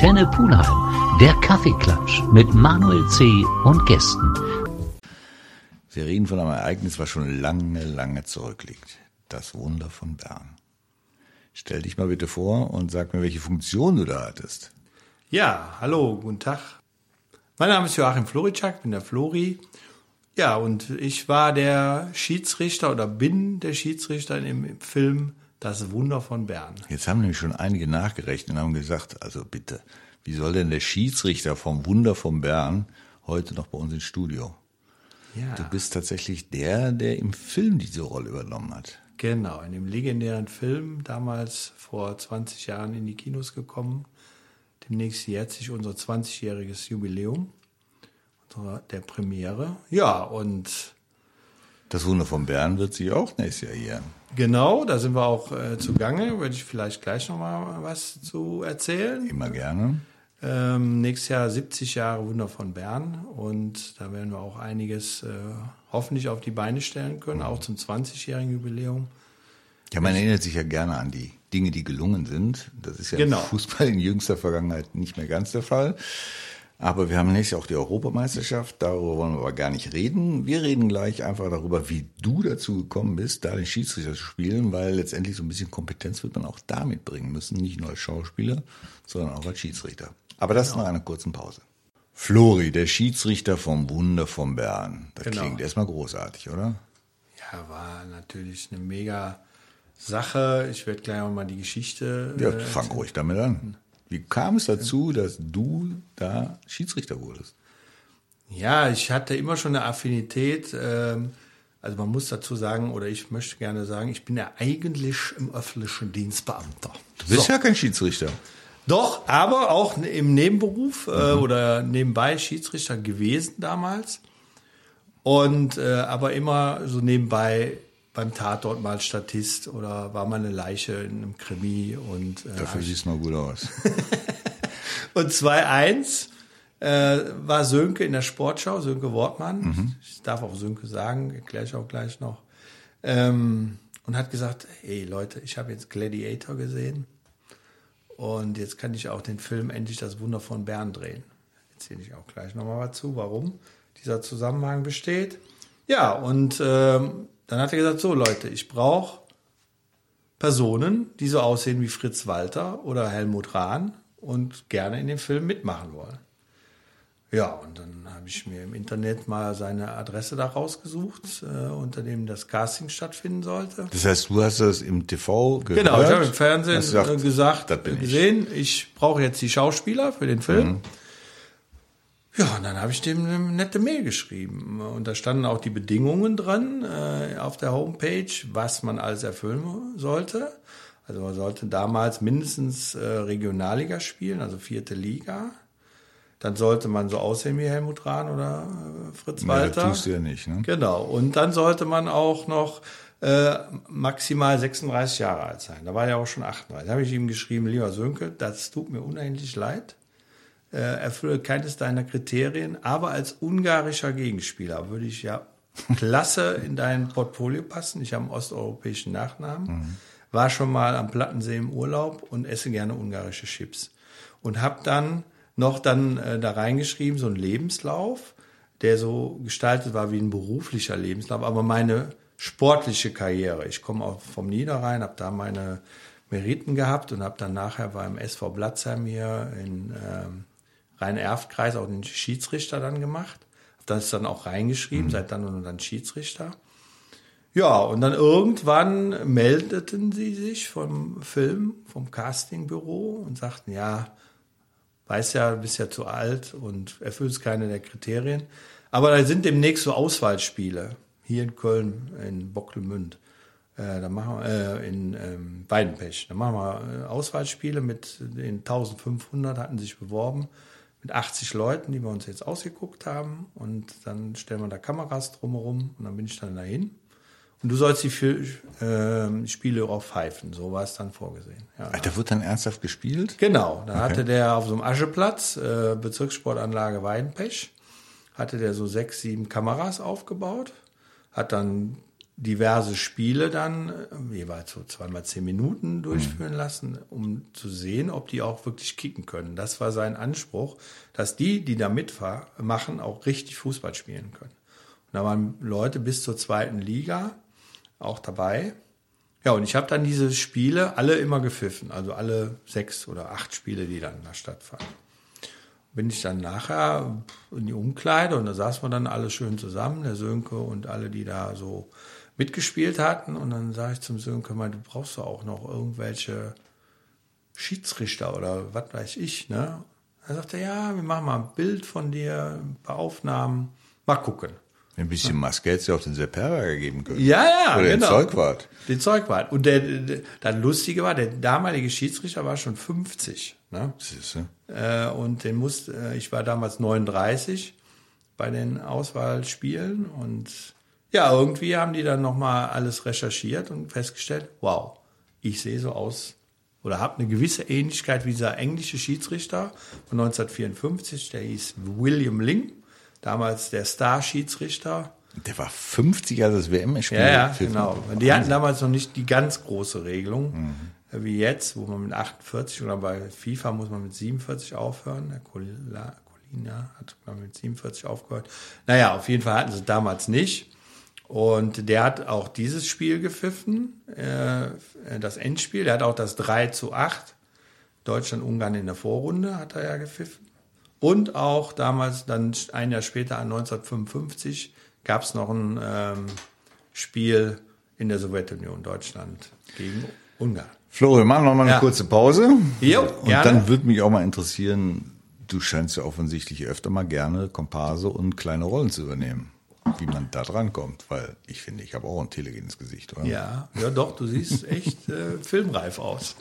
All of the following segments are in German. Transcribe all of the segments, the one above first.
Antenne Pulheim, der Kaffeeklatsch mit Manuel C. und Gästen. Wir reden von einem Ereignis, was schon lange, lange zurückliegt. Das Wunder von Bern. Stell dich mal bitte vor und sag mir, welche Funktion du da hattest. Ja, hallo, guten Tag. Mein Name ist Joachim Floritschak, bin der Flori. Ja, und ich war der Schiedsrichter oder bin der Schiedsrichter im Film Das Wunder von Bern. Jetzt haben nämlich schon einige nachgerechnet und haben gesagt, also bitte, wie soll denn der Schiedsrichter vom Wunder von Bern heute noch bei uns ins Studio? Ja. Du bist tatsächlich der, der im Film diese Rolle übernommen hat. Genau, in dem legendären Film, damals vor 20 Jahren in die Kinos gekommen. Demnächst jährt sich unser 20-jähriges Jubiläum der Premiere. Ja, und Das Wunder von Bern wird sich auch nächstes Jahr jähren. genau, da sind wir auch äh, zugange. Würde ich vielleicht gleich noch mal was zu erzählen. Immer gerne. Ähm, nächstes Jahr 70 Jahre Wunder von Bern und da werden wir auch einiges äh, hoffentlich auf die Beine stellen können, auch zum 20-jährigen Jubiläum. Ja, man erinnert sich ja gerne an die Dinge, die gelungen sind. Das ist ja Genau. im Fußball in jüngster Vergangenheit nicht mehr ganz der Fall. Aber wir haben nächstes Jahr auch die Europameisterschaft. Darüber wollen wir aber gar nicht reden. Wir reden gleich einfach darüber, wie du dazu gekommen bist, da den Schiedsrichter zu spielen, weil letztendlich so ein bisschen Kompetenz wird man auch da mitbringen müssen. Nicht nur als Schauspieler, sondern auch als Schiedsrichter. Aber das nach einer kurzen Pause. Flori, der Schiedsrichter vom Wunder von Bern. Das Genau. klingt erstmal großartig, oder? Ja, war natürlich eine mega Sache. Ich werde gleich auch mal die Geschichte. Ja, äh, fang ruhig damit an. Wie kam es dazu, dass du da Schiedsrichter wurdest? Ja, ich hatte immer schon eine Affinität. Ähm, also man muss dazu sagen, oder ich möchte gerne sagen, ich bin ja eigentlich im öffentlichen Dienst Beamter. Du bist ja kein Schiedsrichter. Doch, aber auch im Nebenberuf äh, oder nebenbei Schiedsrichter gewesen damals. Und äh, aber immer so nebenbei beim Tatort mal Statist oder war mal eine Leiche in einem Krimi und äh, Dafür siehst du mal gut aus. Und 2-1 äh, war Sönke in der Sportschau, Sönke Wortmann. Ich darf auch Sönke sagen, erkläre ich auch gleich noch. Ähm, und hat gesagt, hey Leute, ich habe jetzt Gladiator gesehen und jetzt kann ich auch den Film Endlich das Wunder von Bern drehen. Erzähle ich auch gleich nochmal was zu, warum dieser Zusammenhang besteht. Ja, und ähm, dann hat er gesagt, so Leute, ich brauche Personen, die so aussehen wie Fritz Walter oder Helmut Rahn und gerne in dem Film mitmachen wollen. Ja, und dann habe ich mir im Internet mal seine Adresse da rausgesucht, äh, unter dem das Casting stattfinden sollte. Das heißt, du hast das im TV gehört? Genau, ich habe im Fernsehen gesagt, äh, gesagt, gesehen, ich brauche jetzt die Schauspieler für den Film. Ja, und dann habe ich dem eine nette Mail geschrieben. Und da standen auch die Bedingungen dran äh, auf der Homepage, was man alles erfüllen sollte. Also man sollte damals mindestens äh, Regionalliga spielen, also vierte Liga. Dann sollte man so aussehen wie Helmut Rahn oder äh, Fritz Nee, Walter. das tust du ja nicht, ne? Genau. Und dann sollte man auch noch äh, maximal 36 Jahre alt sein. Da war er auch schon 38. Da habe ich ihm geschrieben, lieber Sönke, das tut mir unendlich leid. Äh, erfülle keines deiner Kriterien, aber als ungarischer Gegenspieler würde ich ja klasse in dein Portfolio passen. Ich habe einen osteuropäischen Nachnamen, war schon mal am Plattensee im Urlaub und esse gerne ungarische Chips. Und habe dann noch dann äh, da reingeschrieben, so einen Lebenslauf, der so gestaltet war wie ein beruflicher Lebenslauf, aber meine sportliche Karriere. Ich komme auch vom Niederrhein, habe da meine Meriten gehabt und habe dann nachher beim SV Blatzheim hier in ähm, Rhein-Erft-Kreis auch den Schiedsrichter dann gemacht. Hab das dann auch reingeschrieben, seit dann und dann Schiedsrichter. Ja, und dann irgendwann meldeten sie sich vom Film, vom Castingbüro und sagten, ja, weiß ja, du bist ja zu alt und erfüllst keine der Kriterien. Aber da sind demnächst so Auswahlspiele. Hier in Köln, in Bocklemünd. Äh, da machen wir, äh, in ähm, Weidenpech. Da machen wir äh, Auswahlspiele mit den 1500 hatten sich beworben. Mit 80 Leuten, die wir uns jetzt ausgeguckt haben. Und dann stellen wir da Kameras drumherum und dann bin ich dann dahin. Und du sollst die für, äh, Spiele auch pfeifen. So war es dann vorgesehen. Ja. Da wird dann ernsthaft gespielt? Genau, da hatte der auf so einem Ascheplatz, äh, Bezirkssportanlage Weidenpech, hatte der so sechs, sieben Kameras aufgebaut, hat dann diverse Spiele dann äh, jeweils so zweimal zehn Minuten durchführen lassen, um zu sehen, ob die auch wirklich kicken können. Das war sein Anspruch, dass die, die da mitmachen, auch richtig Fußball spielen können. Und da waren Leute bis zur zweiten Liga auch dabei. Ja, und ich habe dann diese Spiele alle immer gepfiffen, also alle sechs oder acht Spiele, die dann da stattfanden. Bin ich dann nachher in die Umkleide und da saßen wir dann alle schön zusammen, der Sönke und alle, die da so mitgespielt hatten. Und dann sage ich zum Sönke mal, du brauchst doch auch noch irgendwelche Schiedsrichter oder was weiß ich, ne? Er sagte, ja, wir machen mal ein Bild von dir, ein paar Aufnahmen, mal gucken. Ein bisschen Maske hätte es ja auch den Sepp Herberger geben können. Ja, ja, Oder genau. den Zeugwart. Den Zeugwart. Und der, der, das Lustige war, der damalige Schiedsrichter war schon 50. Ne? Siehste? Äh, und den musste, äh, ich war damals 39 bei den Auswahlspielen und ja, irgendwie haben die dann nochmal alles recherchiert und festgestellt, wow, ich sehe so aus oder habe eine gewisse Ähnlichkeit wie dieser englische Schiedsrichter von 1954, der hieß William Ling, damals der Star-Schiedsrichter. Der war 50, als das WM-Spiel Ja, ja, genau. Die hatten damals noch nicht die ganz große Regelung äh, wie jetzt, wo man mit 48 oder bei FIFA muss man mit 47 aufhören. Der Colina, hat mit 47 aufgehört. Naja, auf jeden Fall hatten sie damals nicht. Und der hat auch dieses Spiel gepfiffen, äh, das Endspiel. Der hat auch das 3 zu 8 Deutschland-Ungarn in der Vorrunde hat er ja gepfiffen. Und auch damals, dann ein Jahr später, 1955, gab es noch ein ähm, Spiel in der Sowjetunion, Deutschland gegen Ungarn. Flo, wir machen noch mal eine Ja. kurze Pause. Jo, Und gerne. dann würde mich auch mal interessieren, du scheinst ja offensichtlich öfter mal gerne Komparse und kleine Rollen zu übernehmen. Wie man da dran kommt, weil ich finde, ich habe auch ein telegenes Gesicht, oder? Ja, ja doch, du siehst echt äh, filmreif aus.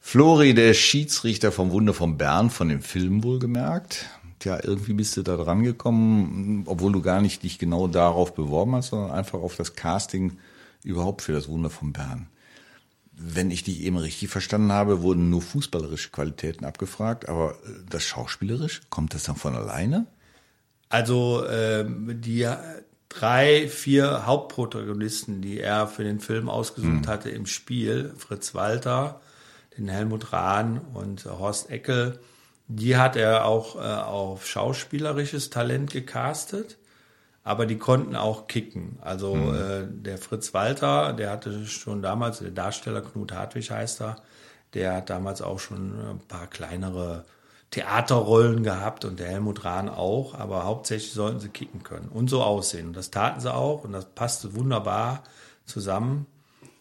Flori, der Schiedsrichter vom Wunder von Bern, von dem Film wohlgemerkt. Tja, irgendwie bist du da dran gekommen, obwohl du gar nicht dich genau darauf beworben hast, sondern einfach auf das Casting überhaupt für das Wunder von Bern. Wenn ich dich eben richtig verstanden habe, wurden nur fußballerische Qualitäten abgefragt, aber äh, das Schauspielerische, kommt das dann von alleine? Also ähm, die äh, drei, vier Hauptprotagonisten, die er für den Film ausgesucht hatte im Spiel, Fritz Walter, den Helmut Rahn und äh, Horst Eckel, die hat er auch äh, auf schauspielerisches Talent gecastet, aber die konnten auch kicken. Also äh, der Fritz Walter, der hatte schon damals, der Darsteller Knut Hartwig heißt er, der hat damals auch schon ein paar kleinere Theaterrollen gehabt und der Helmut Rahn auch, aber hauptsächlich sollten sie kicken können und so aussehen. Und das taten sie auch und das passte wunderbar zusammen.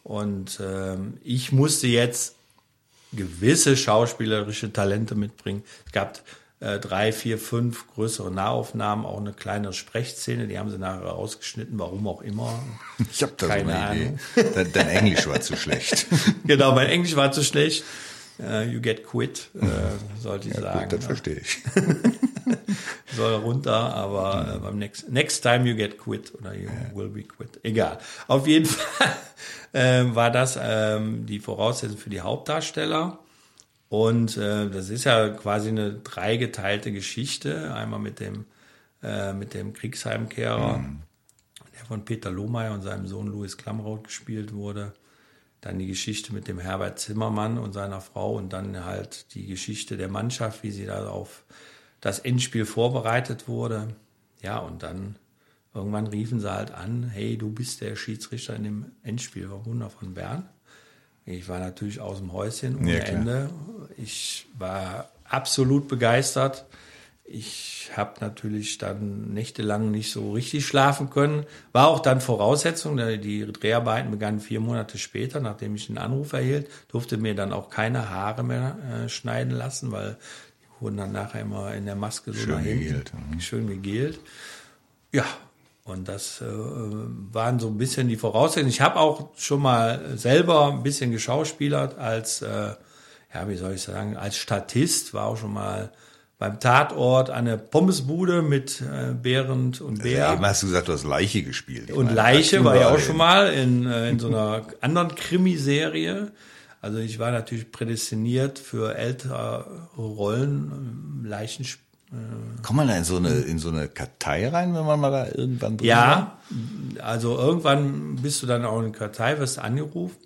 Und ähm, ich musste jetzt gewisse schauspielerische Talente mitbringen. Es gab äh, drei, vier, fünf größere Nahaufnahmen, auch eine kleinere Sprechszene, die haben sie nachher rausgeschnitten, warum auch immer. Ich habe da Keine so eine Ahnung. Idee. Dein, dein Englisch war zu schlecht. genau, mein Englisch war zu schlecht. Äh, you get quit, äh, sollte ich sagen. Gut, das verstehe ich. soll runter, aber äh, beim next, next time you get quit oder you will be quit. Egal. Auf jeden Fall äh, war das ähm, die Voraussetzung für die Hauptdarsteller. Und äh, das ist ja quasi eine dreigeteilte Geschichte. Einmal mit dem, äh, mit dem Kriegsheimkehrer, der von Peter Lohmeier und seinem Sohn Louis Klamroth gespielt wurde. Dann die Geschichte mit dem Herbert Zimmermann und seiner Frau und dann halt die Geschichte der Mannschaft, wie sie da auf das Endspiel vorbereitet wurde. Ja, und dann irgendwann riefen sie halt an, hey, du bist der Schiedsrichter in dem Endspiel vom Wunder von Bern. Ich war natürlich aus dem Häuschen ohne Ja. Ende. Ich war absolut begeistert. Ich habe natürlich dann nächtelang nicht so richtig schlafen können. War auch dann Voraussetzung, die Dreharbeiten begannen vier Monate später, nachdem ich den Anruf erhielt, durfte mir dann auch keine Haare mehr äh, schneiden lassen, weil die wurden dann nachher immer in der Maske so Schön hinten. gegelt, mhm. Schön gegelt. Ja, und das äh, waren so ein bisschen die Voraussetzungen. Ich habe auch schon mal selber ein bisschen geschauspielert als, äh, ja, wie soll ich sagen, als Statist, war auch schon mal beim Tatort eine Pommesbude mit äh, Behrend und Bär. Eben hast du gesagt, du hast Leiche gespielt. Ich Und meine, Leiche war ja auch schon mal in, äh, in so einer anderen Krimiserie. Also ich war natürlich prädestiniert für ältere Rollen, ähm, Leichen. Kommt man da in so eine, in so eine Kartei rein, wenn man mal da irgendwann drin war? Ja, also irgendwann bist du dann auch in der Kartei, wirst angerufen.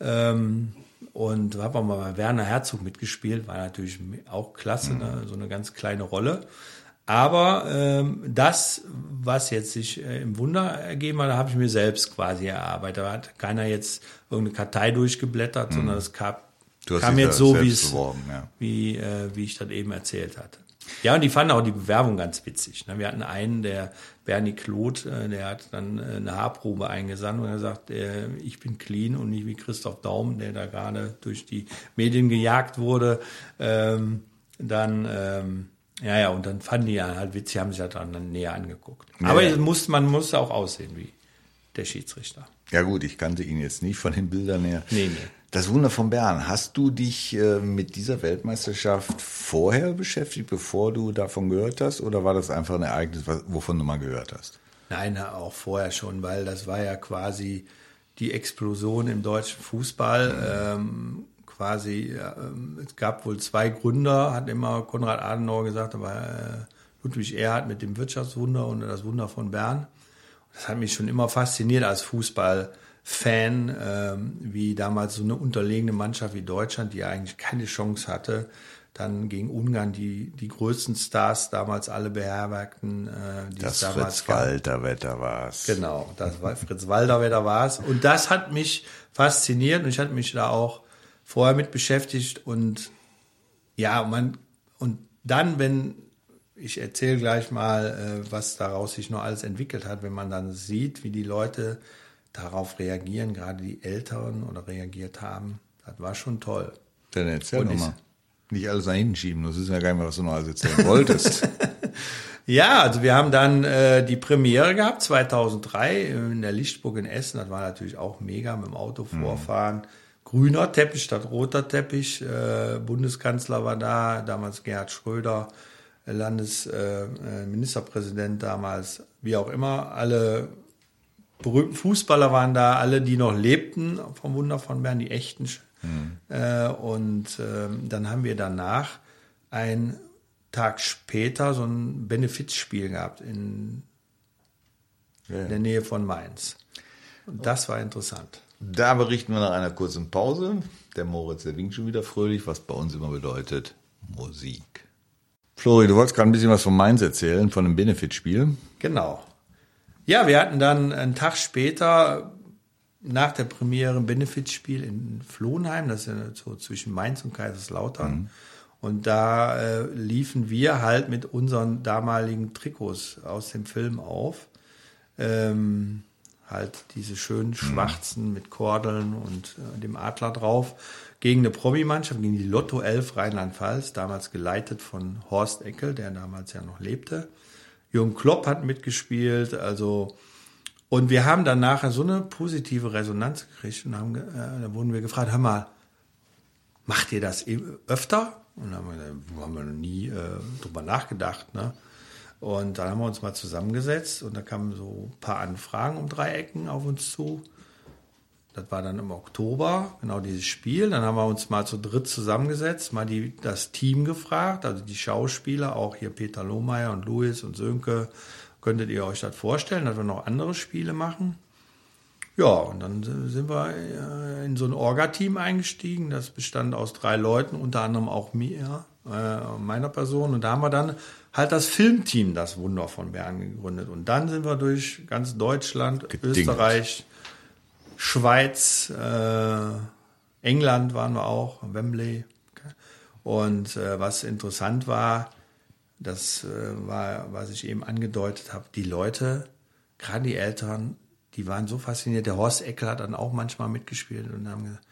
Ähm, und habe auch mal bei Werner Herzog mitgespielt, war natürlich auch klasse, ne? so eine ganz kleine Rolle. Aber ähm, das, was jetzt sich äh, im Wunder ergeben hat, habe ich mir selbst quasi erarbeitet. Da hat keiner jetzt irgendeine Kartei durchgeblättert, sondern es kam, kam jetzt so, ja. wie, äh, wie ich das eben erzählt hatte. Ja, und die fanden auch die Bewerbung ganz witzig. Ne? Wir hatten einen, der Bernie Kloth, äh, der hat dann äh, eine Haarprobe eingesandt und er sagt, äh, ich bin clean und nicht wie Christoph Daum, der da gerade durch die Medien gejagt wurde. Ähm, dann, ähm, ja, ja, und dann fanden die ja halt witzig, haben sich das dann näher angeguckt. Aber ja. muss, man musste auch aussehen wie der Schiedsrichter. Ja gut, ich kannte ihn jetzt nicht von den Bildern her. Nee, nee. Das Wunder von Bern, hast du dich äh, mit dieser Weltmeisterschaft vorher beschäftigt, bevor du davon gehört hast? Oder war das einfach ein Ereignis, wovon du mal gehört hast? Nein, auch vorher schon, weil das war ja quasi die Explosion im deutschen Fußball. Ähm, quasi, ähm, es gab wohl zwei Gründer, hat immer Konrad Adenauer gesagt, aber äh, Ludwig Erhard mit dem Wirtschaftswunder und das Wunder von Bern. Das hat mich schon immer fasziniert als Fußballfan, ähm, wie damals so eine unterlegene Mannschaft wie Deutschland, die ja eigentlich keine Chance hatte, dann gegen Ungarn die, die größten Stars damals alle beherbergten, äh, die Das es damals Fritz gab. Walter Wetter war's. Genau, das war Fritz da war es. Und das hat mich fasziniert und ich hatte mich da auch vorher mit beschäftigt und ja, man, und dann, wenn, ich erzähle gleich mal, äh, was daraus sich noch alles entwickelt hat, wenn man dann sieht, wie die Leute darauf reagieren, gerade die Älteren oder reagiert haben, das war schon toll. Dann erzähl doch mal. Nicht alles nach hinten schieben, das ist ja gar nicht mehr, was du noch alles erzählen wolltest. Ja, also wir haben dann äh, die Premiere gehabt, 2003 in der Lichtburg in Essen. Das war natürlich auch mega mit dem Auto vorfahren. Grüner Teppich statt roter Teppich. Äh, Bundeskanzler war da, damals Gerhard Schröder, äh, Landesministerpräsident äh, Ministerpräsident damals, wie auch immer. Alle berühmten Fußballer waren da, alle, die noch lebten vom Wunder von Bern, die echten. Äh, und ähm, dann haben wir danach ein Tag später so ein Benefizspiel gehabt in Ja. der Nähe von Mainz. Und das war interessant. Da berichten wir nach einer kurzen Pause. Der Moritz, der winkt schon wieder fröhlich, was bei uns immer bedeutet Musik. Flori, du wolltest gerade ein bisschen was von Mainz erzählen, von dem Benefitspiel. Genau. Ja, wir hatten dann einen Tag später nach der Premiere ein Benefizspiel in Flohnheim, das ist ja so zwischen Mainz und Kaiserslautern. Und da äh, liefen wir halt mit unseren damaligen Trikots aus dem Film auf. Ähm, halt diese schönen schwarzen mit Kordeln und äh, dem Adler drauf gegen eine Promi-Mannschaft, gegen die Lotto 11 Rheinland-Pfalz, damals geleitet von Horst Eckel, der damals ja noch lebte. Jürgen Klopp hat mitgespielt, also und wir haben dann nachher so eine positive Resonanz gekriegt und haben, äh, da wurden wir gefragt, hör mal, macht ihr das öfter? Und dann haben wir, haben wir noch nie äh, drüber nachgedacht. Ne? Und dann haben wir uns mal zusammengesetzt und da kamen so ein paar Anfragen um drei Ecken auf uns zu. Das war dann im Oktober, genau dieses Spiel. Dann haben wir uns mal zu dritt zusammengesetzt, mal die, das Team gefragt, also die Schauspieler, auch hier Peter Lohmeier und Louis und Sönke. Könntet ihr euch das vorstellen, dass wir noch andere Spiele machen? Ja, und dann sind wir äh, in so ein Orga-Team eingestiegen. Das bestand aus drei Leuten, unter anderem auch mir, äh, meiner Person. Und da haben wir dann halt das Filmteam, das Wunder von Bern, gegründet. Und dann sind wir durch ganz Deutschland, Gedingelt. Österreich, Schweiz, äh, England waren wir auch, Wembley. Und äh, was interessant war, das äh, war, was ich eben angedeutet habe, die Leute, gerade die Eltern, die waren so fasziniert. Der Horst Eckel hat dann auch manchmal mitgespielt und haben gesagt,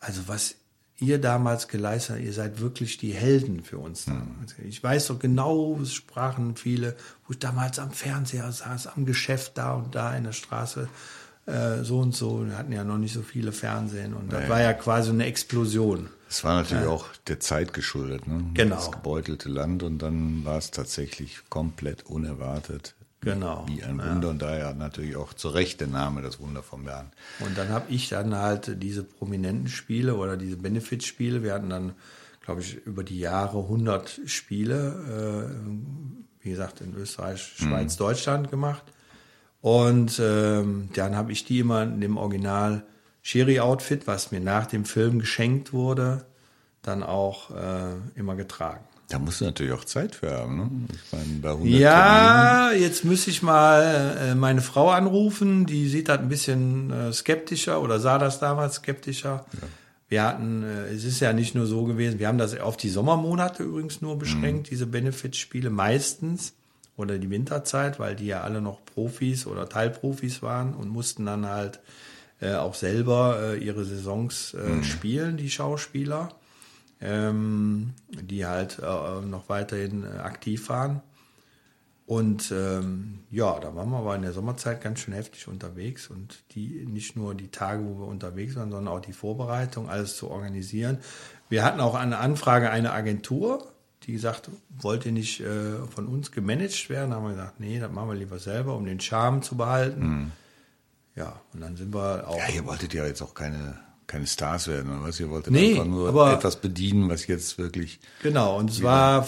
also was ihr damals geleistet habt, ihr seid wirklich die Helden für uns damals. Ich weiß doch genau, es sprachen viele, wo ich damals am Fernseher saß, am Geschäft da und da in der Straße, äh, so und so. Wir hatten ja noch nicht so viele Fernsehen und das war ja quasi eine Explosion. Es war natürlich auch der Zeit geschuldet, ne? Genau. Das gebeutelte Land und dann war es tatsächlich komplett unerwartet. Genau, Wie ein Wunder und daher natürlich auch zu Recht der Name, das Wunder von Bern. Und dann habe ich dann halt diese prominenten Spiele oder diese Benefit-Spiele. Wir hatten dann, glaube ich, über die Jahre 100 Spiele, äh, wie gesagt, in Österreich, Schweiz, Deutschland gemacht. Und ähm, dann habe ich die immer in dem Original Sherry-Outfit, was mir nach dem Film geschenkt wurde, dann auch äh, immer getragen. Da musst du natürlich auch Zeit für haben, ne? Ich meine, bei 100 Ja, jetzt müsste ich mal äh, meine Frau anrufen. Die sieht das ein bisschen äh, skeptischer oder sah das damals skeptischer. Wir hatten, äh, es ist ja nicht nur so gewesen, wir haben das auf die Sommermonate übrigens nur beschränkt, diese Benefitspiele meistens oder die Winterzeit, weil die ja alle noch Profis oder Teilprofis waren und mussten dann halt äh, auch selber äh, ihre Saisons äh, spielen, die Schauspieler ähm, die halt äh, noch weiterhin äh, aktiv waren. Und ähm, ja, da waren wir aber in der Sommerzeit ganz schön heftig unterwegs und die nicht nur die Tage, wo wir unterwegs waren, sondern auch die Vorbereitung, alles zu organisieren. Wir hatten auch eine Anfrage eine Agentur, die gesagt, wollt ihr nicht äh, von uns gemanagt werden? Da haben wir gesagt, nee, das machen wir lieber selber, um den Charme zu behalten. Ja, und dann sind wir auch. Ja, ihr wolltet ja jetzt auch keine, keine Stars werden, oder was? Ihr wolltet Nee, einfach nur aber- etwas bedienen, was jetzt wirklich. Genau, und es war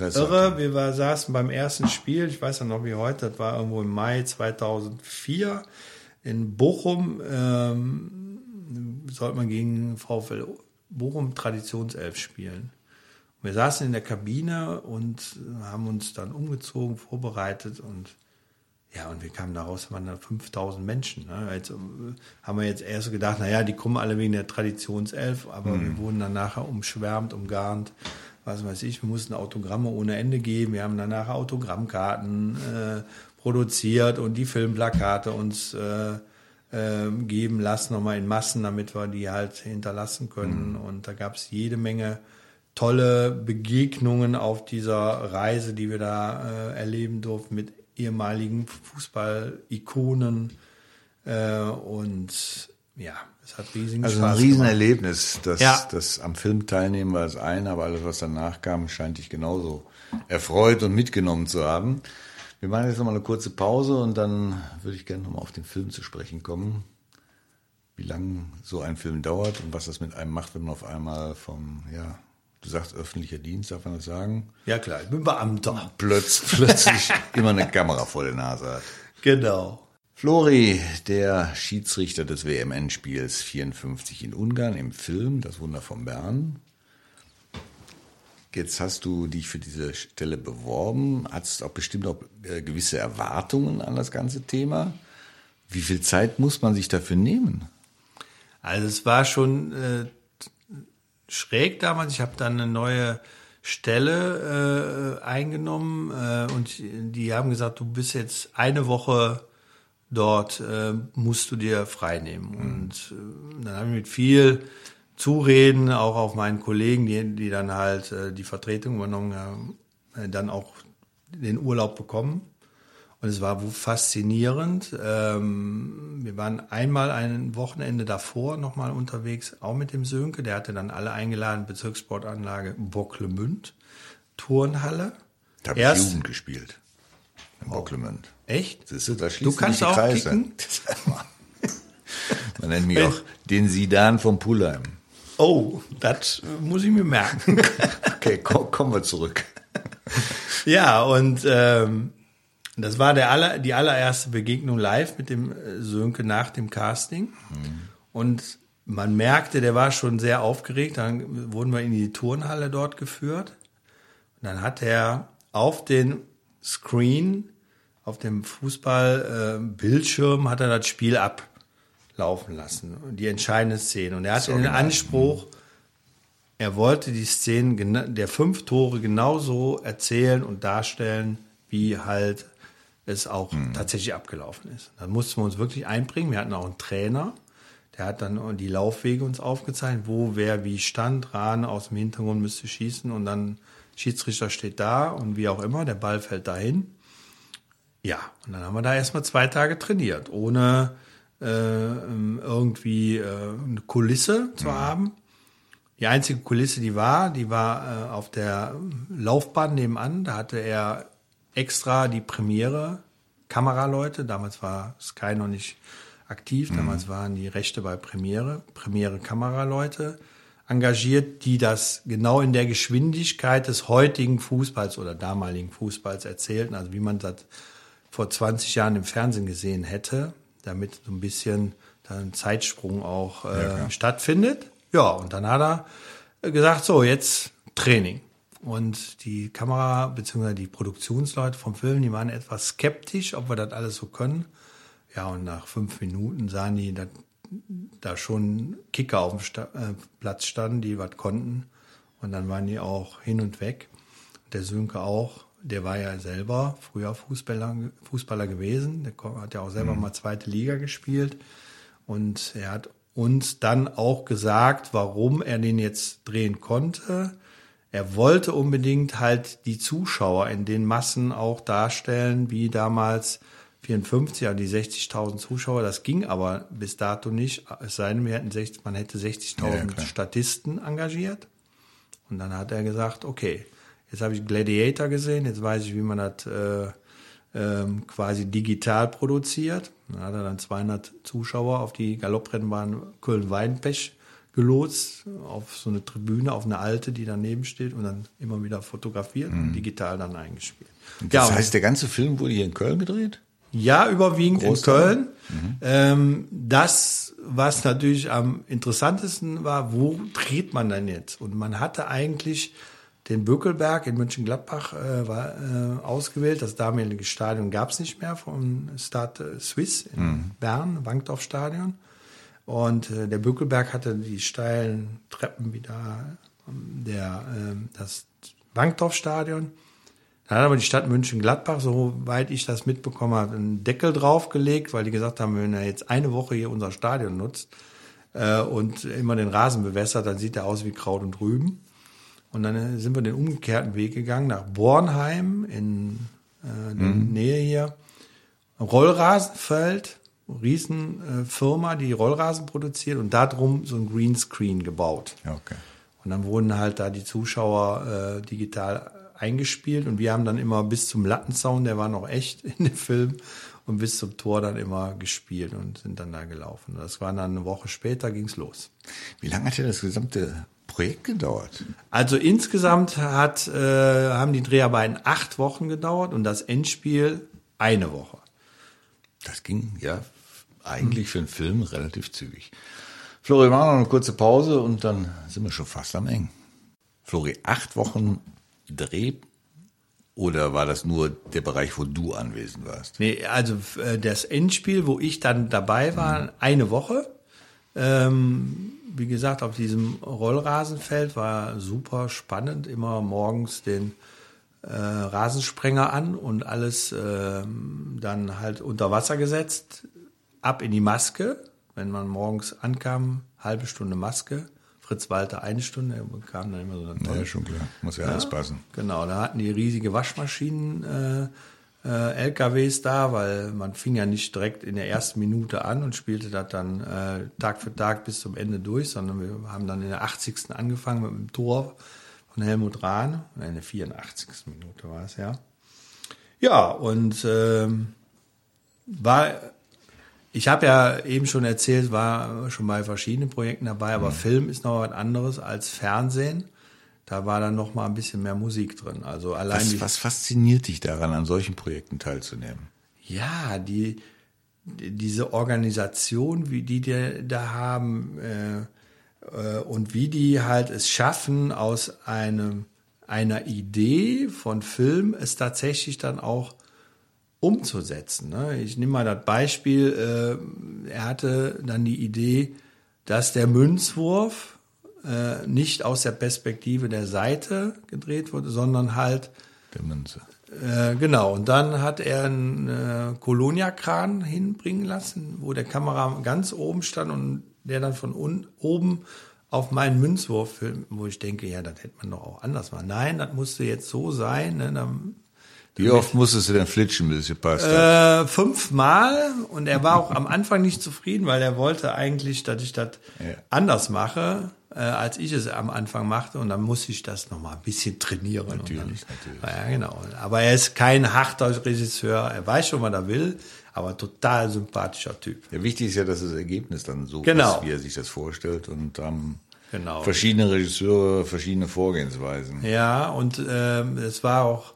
irre. Wir war, saßen beim ersten Spiel, ich weiß ja noch wie heute, das war irgendwo im Mai 2004 in Bochum. Ähm, sollte man gegen VfL Bochum Traditionself spielen. Wir saßen in der Kabine und haben uns dann umgezogen, vorbereitet und ja, und wir kamen daraus, waren da 5000 Menschen. Ne? Jetzt äh, haben wir jetzt erst gedacht, naja, die kommen alle wegen der Traditionself, aber wir wurden dann nachher umschwärmt, umgarnt, was weiß ich. Wir mussten Autogramme ohne Ende geben. Wir haben dann nachher Autogrammkarten äh, produziert und die Filmplakate uns äh, äh, geben lassen, nochmal in Massen, damit wir die halt hinterlassen können. Und da gab es jede Menge tolle Begegnungen auf dieser Reise, die wir da äh, erleben durften mit ehemaligen Fußball-Ikonen. Äh, und ja, es hat riesigen Also ein Spaß gemacht. Riesenerlebnis. Das, Ja. das am Film teilnehmen war das eine, aber alles, was danach kam, scheint dich genauso erfreut und mitgenommen zu haben. Wir machen jetzt nochmal eine kurze Pause und dann würde ich gerne nochmal auf den Film zu sprechen kommen. Wie lang so ein Film dauert und was das mit einem macht, wenn man auf einmal vom, ja, du sagst öffentlicher Dienst, darf man das sagen? Ja klar, ich bin Beamter. Plötz, plötzlich immer eine Kamera vor der Nase hat. Genau. Flori, der Schiedsrichter des WMN-Spiels 54 in Ungarn im Film Das Wunder von Bern. Jetzt hast du dich für diese Stelle beworben, hast auch bestimmt auch äh, gewisse Erwartungen an das ganze Thema. Wie viel Zeit muss man sich dafür nehmen? Also es war schon äh, schräg damals. Ich habe dann eine neue Stelle äh, eingenommen äh, und die haben gesagt, du bist jetzt eine Woche dort, äh, musst du dir frei nehmen. Und äh, dann habe ich mit viel Zureden, auch auf meinen Kollegen, die, die dann halt äh, die Vertretung übernommen haben, äh, dann auch den Urlaub bekommen. Und es war faszinierend. Ähm, wir waren einmal ein Wochenende davor nochmal unterwegs, auch mit dem Sönke. Der hatte dann alle eingeladen, Bezirkssportanlage Bocklemünd, Turnhalle. Da habe ich Jugend gespielt. Im Bocklemünd. Echt? Siehst du, da schließen kannst auch Kreise. kicken? Man nennt mich auch den Sidan vom Pulheim. Oh, das äh, muss ich mir merken. Okay, komm, kommen wir zurück. ja, und ähm, das war der aller, die allererste Begegnung live mit dem äh, Sönke nach dem Casting. Und man merkte, der war schon sehr aufgeregt. Dann wurden wir in die Turnhalle dort geführt. Und dann hat er auf den Screen, auf dem Fußballbildschirm, hat er das Spiel ablaufen lassen. Die entscheidende Szene. Und er hatte den Anspruch, er wollte die Szenen gena- der fünf Tore genauso erzählen und darstellen, wie halt es auch tatsächlich abgelaufen ist. Dann mussten wir uns wirklich einbringen. Wir hatten auch einen Trainer, der hat dann die Laufwege uns aufgezeichnet, wo wer wie stand. Rahn aus dem Hintergrund müsste schießen und dann Schiedsrichter steht da und wie auch immer, der Ball fällt dahin. Ja, und dann haben wir da erstmal zwei Tage trainiert, ohne äh, irgendwie äh, eine Kulisse zu haben. Die einzige Kulisse, die war, die war äh, auf der Laufbahn nebenan. Da hatte er extra die Premiere Kameraleute. Damals war Sky noch nicht aktiv. Damals waren die Rechte bei Premiere, Premiere Kameraleute engagiert, die das genau in der Geschwindigkeit des heutigen Fußballs oder damaligen Fußballs erzählten. Also wie man das vor 20 Jahren im Fernsehen gesehen hätte, damit so ein bisschen dann ein Zeitsprung auch äh, stattfindet. Ja, und dann hat er gesagt, so, jetzt Training. Und die Kamera bzw. die Produktionsleute vom Film, die waren etwas skeptisch, ob wir das alles so können. Ja, und nach fünf Minuten sahen die, dass da schon Kicker auf dem Sta äh, Platz standen, die was konnten. Und dann waren die auch hin und weg. Der Sönke auch, der war ja selber früher Fußballer, Fußballer gewesen. Der hat ja auch selber mal zweite Liga gespielt. Und er hat uns dann auch gesagt, warum er den jetzt drehen konnte. Er wollte unbedingt halt die Zuschauer in den Massen auch darstellen, wie damals 54, also die 60.000 Zuschauer. Das ging aber bis dato nicht. Es sei denn, wir hätten 60, man hätte 60.000 Ja. Statisten engagiert. Und dann hat er gesagt, okay, jetzt habe ich Gladiator gesehen, jetzt weiß ich, wie man das äh, ähm, quasi digital produziert. Dann hat er dann 200 Zuschauer auf die Galopprennbahn Köln-Weinpech gelotst, auf so eine Tribüne, auf eine alte, die daneben steht und dann immer wieder fotografiert und digital dann eingespielt. Das und- heißt, der ganze Film wurde hier in Köln gedreht? ja, überwiegend Großteil? in Köln. Ähm, das, was natürlich am interessantesten war, wo dreht man denn jetzt? Und man hatte eigentlich den Böckelberg in Mönchengladbach äh, war, äh, ausgewählt. Das damalige Stadion gab es nicht mehr vom Stade Suisse in Bern, Wankdorf-Stadion. Und äh, der Böckelberg hatte die steilen Treppen wieder ähm, der, ähm, das Wankdorf-Stadion. Dann hat aber die Stadt München-Gladbach, soweit ich das mitbekommen habe, einen Deckel draufgelegt, weil die gesagt haben, wenn er jetzt eine Woche hier unser Stadion nutzt äh, und immer den Rasen bewässert, dann sieht er aus wie Kraut und Rüben. Und dann äh, sind wir den umgekehrten Weg gegangen nach Bornheim in äh, der Nähe hier. Rollrasenfeld, Riesenfirma, Firma, die Rollrasen produziert und darum so ein Greenscreen gebaut. Okay. Und dann wurden halt da die Zuschauer äh, digital eingespielt und wir haben dann immer bis zum Lattenzaun, der war noch echt in dem Film, und bis zum Tor dann immer gespielt und sind dann da gelaufen. Das war dann eine Woche später, ging's los. Wie lange hat denn das gesamte Projekt gedauert? Also insgesamt hat, äh, haben die Dreharbeiten acht Wochen gedauert und das Endspiel eine Woche. Das ging ja eigentlich für einen Film relativ zügig. Flori, machen wir noch eine kurze Pause und dann sind wir schon fast am Eng. Flori, acht Wochen Dreh oder war das nur der Bereich, wo du anwesend warst? Nee, also äh, das Endspiel, wo ich dann dabei war, eine Woche. Ähm, wie gesagt, auf diesem Rollrasenfeld war super spannend. Immer morgens den äh, Rasensprenger an und alles ähm, dann halt unter Wasser gesetzt, ab in die Maske. Wenn man morgens ankam, halbe Stunde Maske. Fritz Walter eine Stunde, er bekam dann immer so eine Ja, schon klar. Muss ja, alles passen. Genau, da hatten die riesige Waschmaschinen, äh, äh, LKWs da, weil man fing ja nicht direkt in der ersten Minute an und spielte das dann äh, Tag für Tag bis zum Ende durch, sondern wir haben dann in der 80. angefangen mit dem Tor von Helmut Rahn, in der 84. Minute war es, ja. Ja, und ähm, war ich habe ja eben schon erzählt, war schon bei verschiedenen Projekten dabei, aber Film ist noch was anderes als Fernsehen. Da war dann noch mal ein bisschen mehr Musik drin. Also allein Was, was fasziniert dich daran, an solchen Projekten teilzunehmen? ja die die- diese Organisation, wie die die da haben äh, äh, und wie die halt es schaffen, aus einem einer Idee von Film es tatsächlich dann auch umzusetzen. Ne? Ich nehme mal das Beispiel, äh, er hatte dann die Idee, dass der Münzwurf äh, nicht aus der Perspektive der Seite gedreht wurde, sondern halt Der Münze. äh, genau, und dann hat er einen äh, Kolonia-Kran hinbringen lassen, wo der Kamera ganz oben stand und der dann von un oben auf meinen Münzwurf filmt, wo ich denke, ja, das hätte man doch auch anders machen. Nein, das musste jetzt so sein. Ne? Dann, Wie oft musstest du denn flitschen, bis es gepasst hat? äh, fünfmal und er war auch am Anfang nicht zufrieden, weil er wollte eigentlich, dass ich das Ja. anders mache, äh, als ich es am Anfang machte und dann musste ich das noch mal ein bisschen trainieren. Natürlich, dann, natürlich. Ja, genau. Aber er ist kein harter Regisseur, er weiß schon, was er will, aber total sympathischer Typ. Ja, wichtig ist ja, dass das Ergebnis dann so Genau. ist, wie er sich das vorstellt. Und ähm, Genau. verschiedene Regisseure, verschiedene Vorgehensweisen. Ja, und ähm, es war auch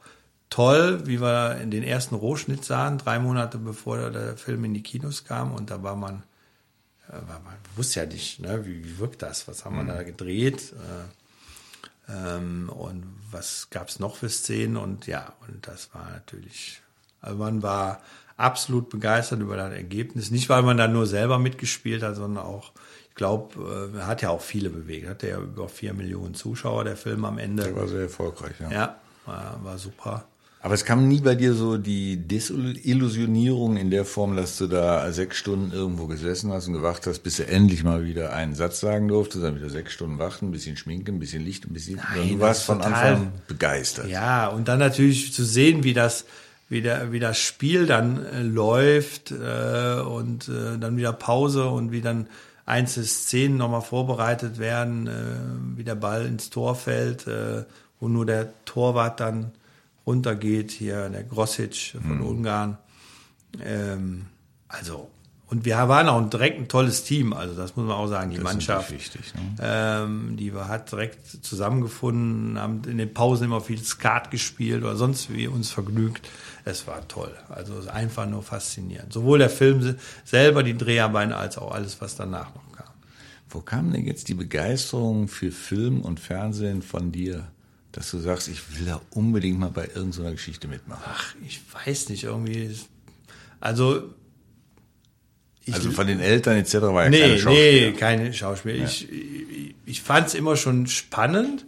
toll, wie wir in den ersten Rohschnitt sahen, drei Monate bevor der Film in die Kinos kam. Und da war man, äh, war, man wusste ja nicht, ne, wie, wie wirkt das, was haben wir da gedreht äh, ähm, und was gab es noch für Szenen. Und ja, und das war natürlich, also man war absolut begeistert über das Ergebnis. Nicht, weil man da nur selber mitgespielt hat, sondern auch, ich glaube, äh, hat ja auch viele bewegt. Hat ja über vier Millionen Zuschauer, der Film am Ende. Der war sehr erfolgreich, ja. Ja, war, war super. Aber es kam nie bei dir so die Desillusionierung in der Form, dass du da sechs Stunden irgendwo gesessen hast und gewacht hast, bis du endlich mal wieder einen Satz sagen durftest, dann wieder sechs Stunden warten, ein bisschen schminken, ein bisschen Licht, ein bisschen. Nein, du warst von total- Anfang begeistert. Ja, und dann natürlich zu sehen, wie das, wie, der, wie das Spiel dann äh, läuft äh, und äh, dann wieder Pause und wie dann einzelne Szenen nochmal vorbereitet werden, äh, wie der Ball ins Tor fällt, äh, wo nur der Torwart dann runtergeht, hier der Grosic von Ungarn. Ähm, also, und wir waren auch direkt ein tolles Team, also das muss man auch sagen, die Das Mannschaft. wichtig. Ne? Ähm, die war, hat direkt zusammengefunden, haben in den Pausen immer viel Skat gespielt oder sonst wie uns vergnügt. Es war toll. Also es ist einfach nur faszinierend. Sowohl der Film se- selber, die Dreharbeiten, als auch alles, was danach noch kam. Wo kam denn jetzt die Begeisterung für Film und Fernsehen von dir, dass du sagst, ich will da unbedingt mal bei irgendeiner Geschichte mitmachen? Ach, ich weiß nicht, irgendwie. Also. Ich, Also von den Eltern etc. war ja nee, keine Schauspieler. nee, keine Schauspieler. Ich, ich, ich fand es immer schon spannend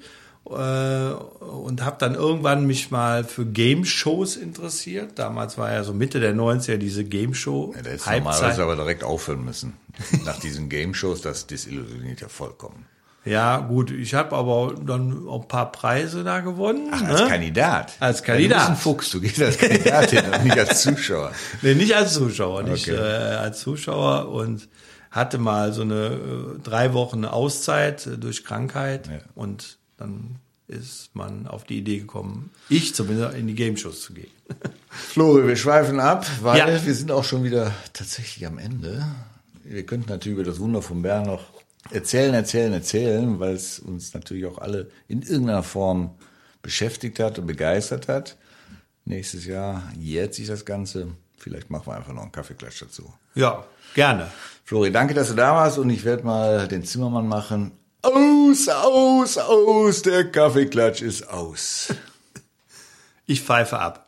äh, und habe dann irgendwann mich mal für Game-Shows interessiert. Damals war ja so Mitte der 90er diese Game-Show. Ja, da ist normalerweise aber direkt aufhören müssen. Nach diesen Game-Shows, das desillusioniert ja vollkommen. Ja, gut, ich habe aber dann auch ein paar Preise da gewonnen. Ach, ne? als Kandidat. Als Ja, Kandidat. du bist ein Fuchs, du gehst als Kandidat hin und nicht als Zuschauer. Nee, nicht als Zuschauer, nicht Okay. äh, als Zuschauer und hatte mal so eine äh, drei Wochen Auszeit äh, durch Krankheit Ja. und dann ist man auf die Idee gekommen, ich zumindest in die Game-Shows zu gehen. Flori, wir schweifen ab, weil Ja. wir sind auch schon wieder tatsächlich am Ende. Wir könnten natürlich über das Wunder von Bern noch erzählen, erzählen, erzählen, weil es uns natürlich auch alle in irgendeiner Form beschäftigt hat und begeistert hat. Nächstes Jahr jährt sich das Ganze. Vielleicht machen wir einfach noch einen Kaffeeklatsch dazu. Ja, gerne. Flori, danke, dass du da warst und ich werde mal den Zimmermann machen. Aus, aus, aus, der Kaffeeklatsch ist aus. Ich pfeife ab.